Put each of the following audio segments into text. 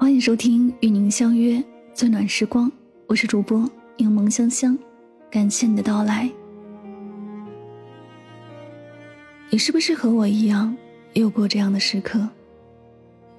欢迎收听与您相约最暖时光，我是主播柠檬香香，感谢你的到来。你是不是和我一样，也有过这样的时刻？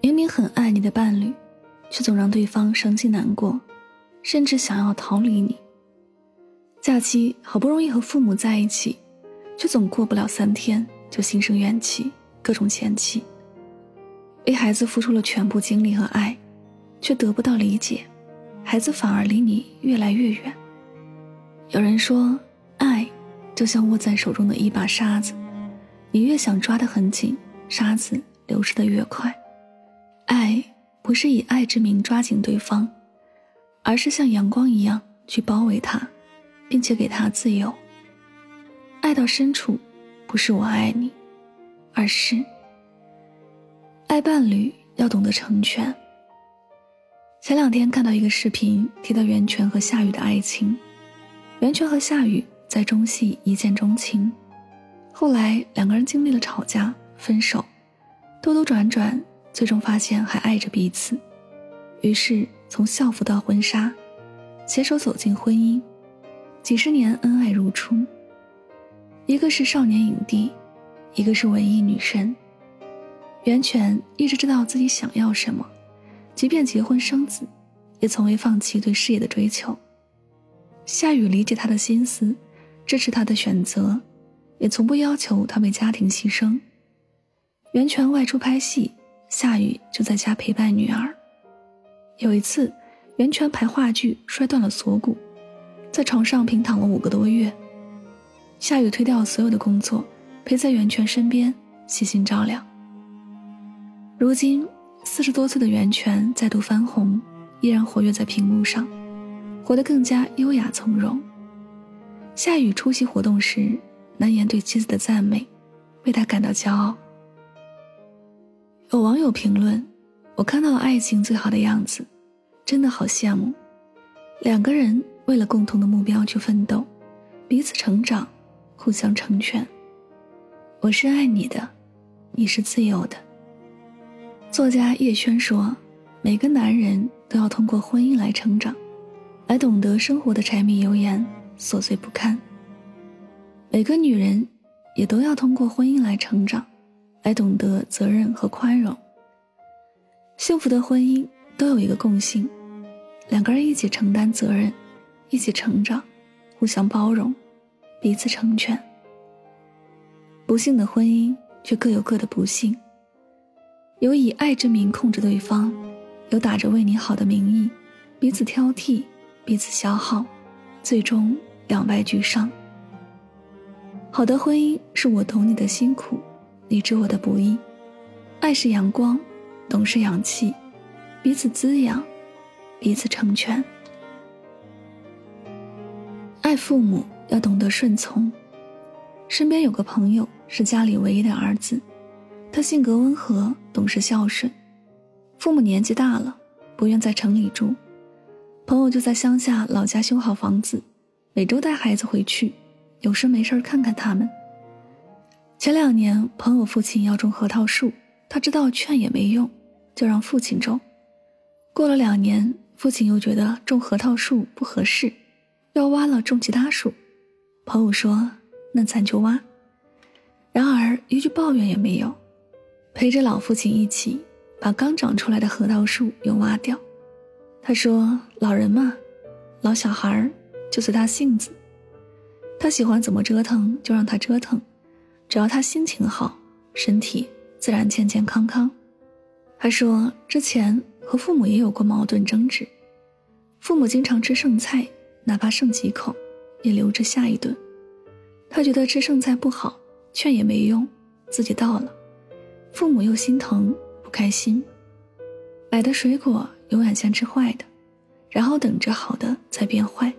明明很爱你的伴侣，却总让对方伤心难过，甚至想要逃离你。假期好不容易和父母在一起，却总过不了三天就心生怨气，各种嫌弃。为孩子付出了全部精力和爱。却得不到理解，孩子反而离你越来越远。有人说，爱就像握在手中的一把沙子，你越想抓得很紧，沙子流失的越快。爱不是以爱之名抓紧对方，而是像阳光一样去包围他，并且给他自由。爱到深处，不是我爱你，而是爱伴侣要懂得成全。前两天看到一个视频，提到袁泉和夏雨的爱情。袁泉和夏雨在中戏一见钟情，后来两个人经历了吵架、分手，兜兜转转，最终发现还爱着彼此。于是从校服到婚纱，携手走进婚姻，几十年恩爱如初。一个是少年影帝，一个是文艺女神。袁泉一直知道自己想要什么。即便结婚生子，也从未放弃对事业的追求。夏雨理解他的心思，支持他的选择，也从不要求他为家庭牺牲。袁泉外出拍戏，夏雨就在家陪伴女儿。有一次，袁泉排话剧摔断了锁骨，在床上平躺了五个多月。夏雨推掉所有的工作，陪在袁泉身边，细心照料。如今。四十多岁的袁泉再度翻红，依然活跃在屏幕上，活得更加优雅从容。夏雨出席活动时，难言对妻子的赞美，为她感到骄傲。有网友评论：“我看到了爱情最好的样子，真的好羡慕。两个人为了共同的目标去奋斗，彼此成长，互相成全。我是爱你的，你是自由的。”作家叶轩说：“每个男人都要通过婚姻来成长，来懂得生活的柴米油盐、琐碎不堪。每个女人也都要通过婚姻来成长，来懂得责任和宽容。幸福的婚姻都有一个共性：两个人一起承担责任，一起成长，互相包容，彼此成全。不幸的婚姻却各有各的不幸。”有以爱之名控制对方，有打着为你好的名义，彼此挑剔，彼此消耗，最终两败俱伤。好的婚姻是我懂你的辛苦，你知我的不易。爱是阳光，懂是氧气，彼此滋养，彼此成全。爱父母要懂得顺从。身边有个朋友是家里唯一的儿子。他性格温和，懂事孝顺，父母年纪大了，不愿在城里住，朋友就在乡下老家修好房子，每周带孩子回去，有事没事看看他们。前两年，朋友父亲要种核桃树，他知道劝也没用，就让父亲种。过了两年，父亲又觉得种核桃树不合适，要挖了种其他树。朋友说：“那咱就挖。”然而一句抱怨也没有。陪着老父亲一起把刚长出来的核桃树又挖掉。他说：“老人嘛，老小孩儿就随他性子，他喜欢怎么折腾就让他折腾，只要他心情好，身体自然健健康康。”他说：“之前和父母也有过矛盾争执，父母经常吃剩菜，哪怕剩几口，也留着下一顿。他觉得吃剩菜不好，劝也没用，自己倒了。”父母又心疼不开心，买的水果永远先吃坏的，然后等着好的再变坏。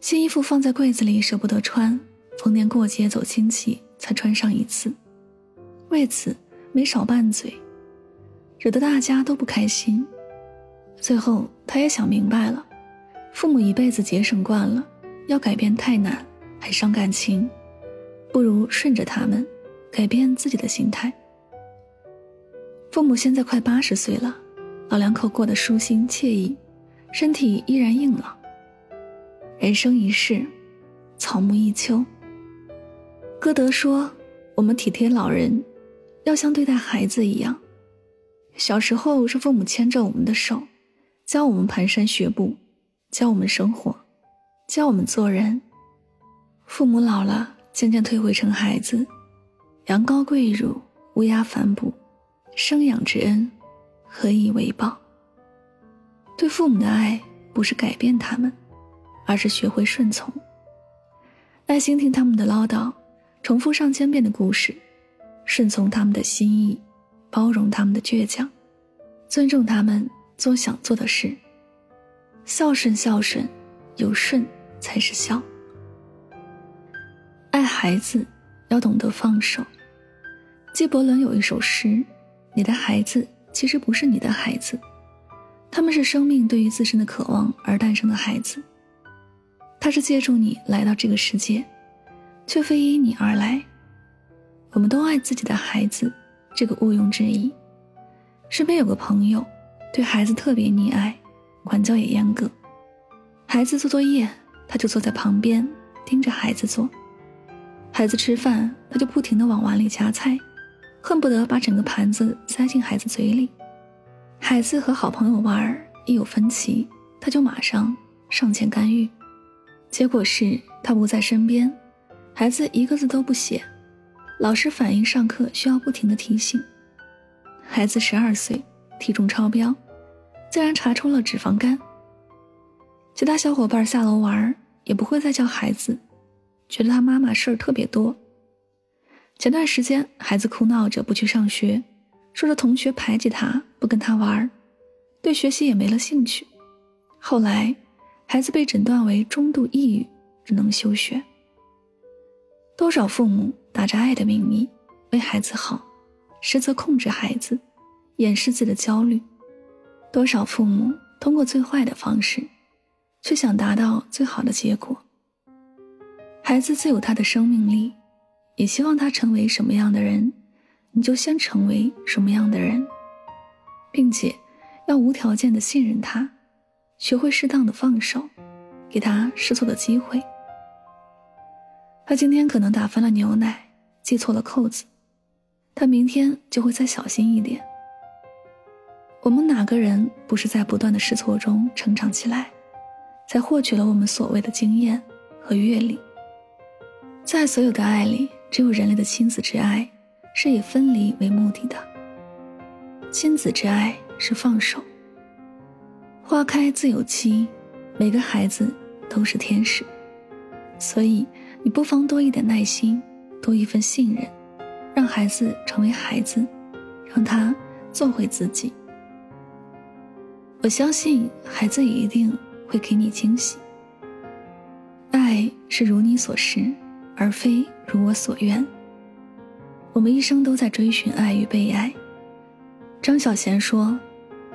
新衣服放在柜子里舍不得穿，逢年过节走亲戚才穿上一次，为此没少拌嘴，惹得大家都不开心。最后他也想明白了，父母一辈子节省惯了，要改变太难，还伤感情，不如顺着他们。改变自己的心态。父母现在快八十岁了，老两口过得舒心惬意，身体依然硬朗。人生一世，草木一秋。歌德说：“我们体贴老人，要像对待孩子一样。小时候是父母牵着我们的手，教我们蹒跚学步，教我们生活，教我们做人。父母老了，渐渐退回成孩子。羊羔跪乳，乌鸦反哺，生养之恩。”何以为报？对父母的爱不是改变他们，而是学会顺从，耐心听他们的唠叨，重复上千遍的故事，顺从他们的心意，包容他们的倔强，尊重他们做想做的事。孝顺，孝顺，有顺才是孝。爱孩子要懂得放手。纪伯伦有一首诗：“你的孩子。”其实不是你的孩子，他们是生命对于自身的渴望而诞生的孩子。他是借助你来到这个世界，却非因你而来。我们都爱自己的孩子，这个毋庸置疑。身边有个朋友，对孩子特别溺爱，管教也严格。孩子做作业，他就坐在旁边盯着孩子做；孩子吃饭，他就不停地往碗里夹菜。恨不得把整个盘子塞进孩子嘴里。孩子和好朋友玩，一有分歧，他就马上上前干预。结果是他不在身边，孩子一个字都不写。老师反映上课需要不停的提醒。孩子十二岁，体重超标，竟然查出了脂肪肝。其他小伙伴下楼玩，也不会再叫孩子，觉得他妈妈事儿特别多。前段时间，孩子哭闹着不去上学，说着同学排挤他，不跟他玩，对学习也没了兴趣。后来，孩子被诊断为中度抑郁，只能休学。多少父母打着爱的名义为孩子好，实则控制孩子，掩饰自己的焦虑。多少父母通过最坏的方式，却想达到最好的结果。孩子自有他的生命力。也希望他成为什么样的人，你就先成为什么样的人，并且要无条件的信任他，学会适当的放手，给他试错的机会。他今天可能打翻了牛奶，系错了扣子，他明天就会再小心一点。我们哪个人不是在不断的试错中成长起来，才获取了我们所谓的经验和阅历？在所有的爱里。只有人类的亲子之爱是以分离为目的的。亲子之爱是放手。花开自有期，每个孩子都是天使，所以你不妨多一点耐心，多一份信任，让孩子成为孩子，让他做回自己。我相信孩子也一定会给你惊喜。爱是如你所示。而非如我所愿。我们一生都在追寻爱与被爱。张小娴说：“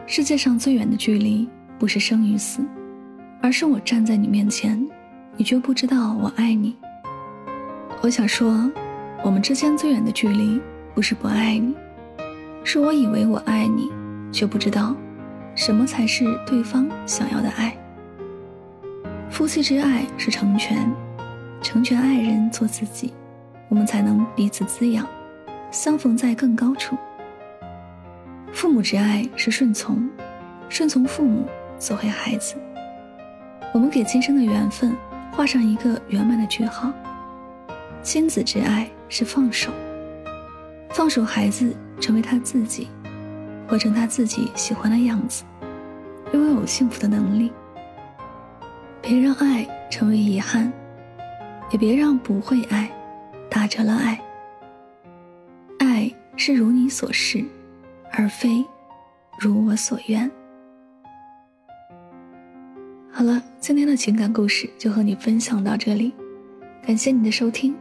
世界上最远的距离，不是生与死，而是我站在你面前，你却不知道我爱你。”我想说，我们之间最远的距离，不是不爱你，是我以为我爱你，却不知道什么才是对方想要的爱。夫妻之爱是成全。成全爱人做自己，我们才能彼此滋养，相逢在更高处。父母之爱是顺从，顺从父母做回孩子。我们给今生的缘分画上一个圆满的句号。亲子之爱是放手，放手孩子成为他自己，活成他自己喜欢的样子，拥有幸福的能力。别让爱成为遗憾。也别让不会爱打折了爱。爱是如你所示，而非如我所愿。好了，今天的情感故事就和你分享到这里，感谢你的收听。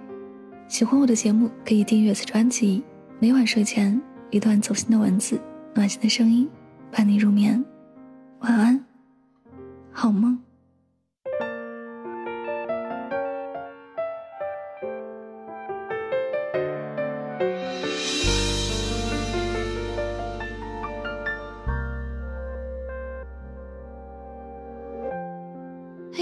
喜欢我的节目，可以订阅此专辑。每晚睡前一段走心的文字，暖心的声音，伴你入眠。晚安，好梦。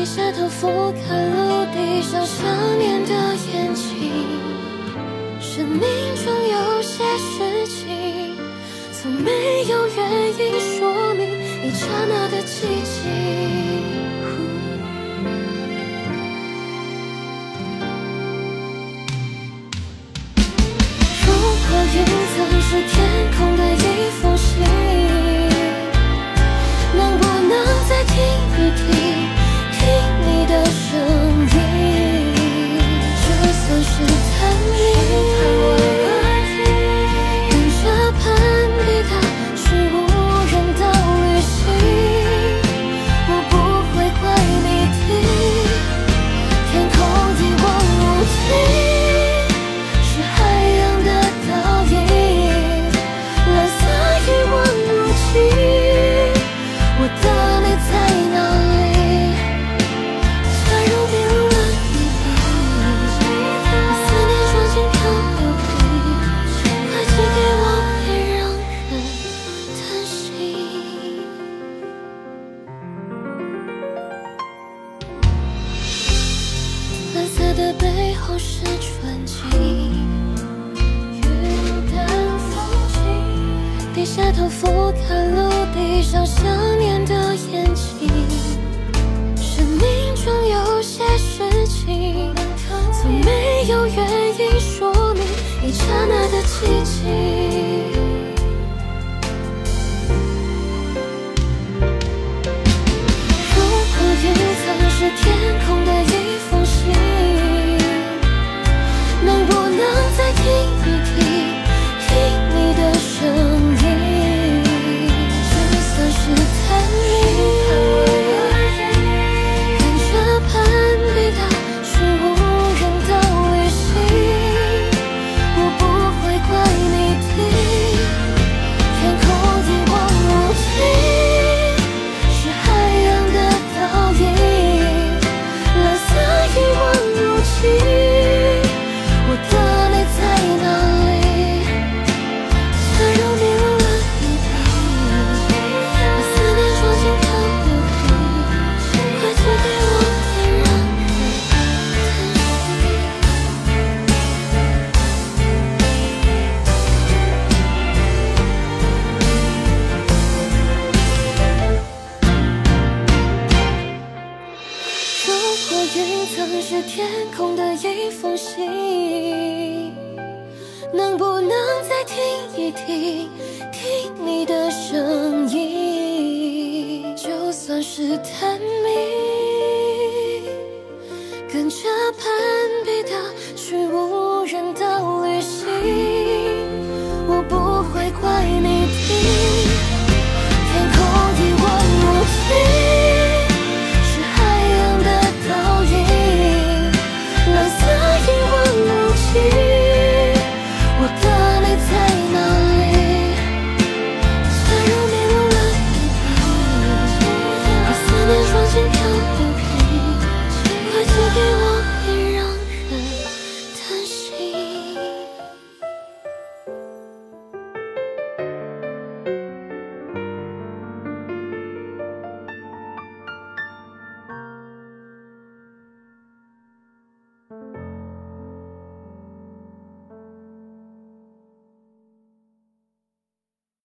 低下头俯瞰陆地上想念的眼睛。生命中有些事情，从没有原因说明一刹那的寂静。后是纯净，云淡风轻，低下头俯瞰陆地上想念的眼睛。生命中有些事情，从没有原因说明一刹那的